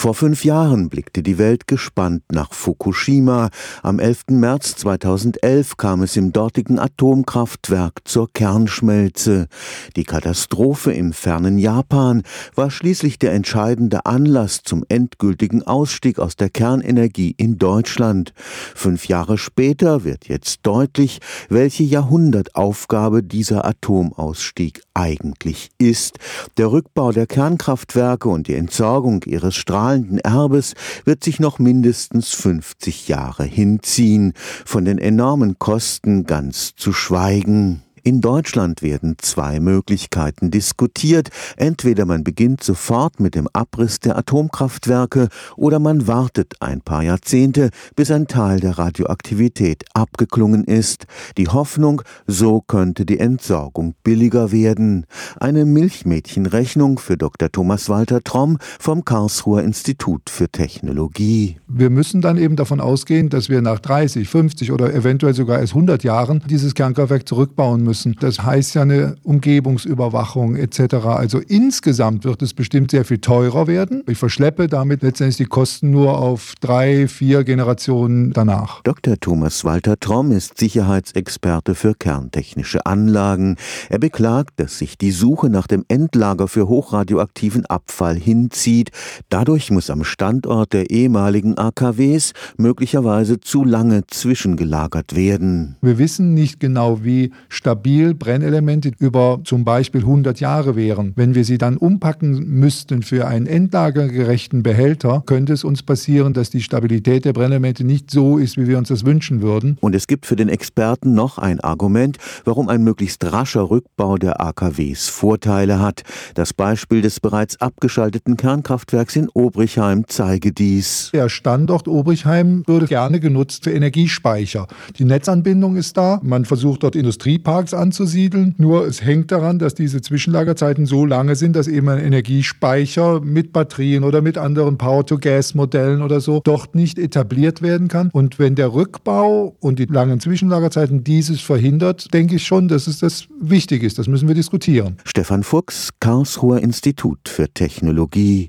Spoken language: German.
Vor fünf Jahren blickte die Welt gespannt nach Fukushima. Am 11. März 2011 kam es im dortigen Atomkraftwerk zur Kernschmelze. Die Katastrophe im fernen Japan war schließlich der entscheidende Anlass zum endgültigen Ausstieg aus der Kernenergie in Deutschland. Fünf Jahre später wird jetzt deutlich, welche Jahrhundertaufgabe dieser Atomausstieg eigentlich ist. Der Rückbau der Kernkraftwerke und die Entsorgung ihres Strahlens strahlenden Erbes wird sich noch mindestens 50 Jahre hinziehen, von den enormen Kosten ganz zu schweigen. In Deutschland werden zwei Möglichkeiten diskutiert. Entweder man beginnt sofort mit dem Abriss der Atomkraftwerke oder man wartet ein paar Jahrzehnte, bis ein Teil der Radioaktivität abgeklungen ist. Die Hoffnung, so könnte die Entsorgung billiger werden. Eine Milchmädchenrechnung für Dr. Thomas Walter Tromm vom Karlsruher Institut für Technologie. Wir müssen dann eben davon ausgehen, dass wir nach 30, 50 oder eventuell sogar erst 100 Jahren dieses Kernkraftwerk zurückbauen müssen müssen. Das heißt ja eine Umgebungsüberwachung etc. Also insgesamt wird es bestimmt sehr viel teurer werden. Ich verschleppe damit letztendlich die Kosten nur auf drei, vier Generationen danach. Dr. Thomas Walter Tromm ist Sicherheitsexperte für kerntechnische Anlagen. Er beklagt, dass sich die Suche nach dem Endlager für hochradioaktiven Abfall hinzieht. Dadurch muss am Standort der ehemaligen AKWs möglicherweise zu lange zwischengelagert werden. Wir wissen nicht genau, wie stabil stabil Brennelemente über zum Beispiel 100 Jahre wären. Wenn wir sie dann umpacken müssten für einen endlagergerechten Behälter, könnte es uns passieren, dass die Stabilität der Brennelemente nicht so ist, wie wir uns das wünschen würden. Und es gibt für den Experten noch ein Argument, warum ein möglichst rascher Rückbau der AKWs Vorteile hat. Das Beispiel des bereits abgeschalteten Kernkraftwerks in Obrichheim zeige dies. Der Standort Obrichheim würde gerne genutzt für Energiespeicher. Die Netzanbindung ist da. Man versucht dort Industrieparks Parks anzusiedeln. Nur es hängt daran, dass diese Zwischenlagerzeiten so lange sind, dass eben ein Energiespeicher mit Batterien oder mit anderen Power-to-Gas-Modellen oder so dort nicht etabliert werden kann. Und wenn der Rückbau und die langen Zwischenlagerzeiten dieses verhindert, denke ich schon, dass es das wichtig ist. Das müssen wir diskutieren. Stefan Fuchs, Karlsruher Institut für Technologie.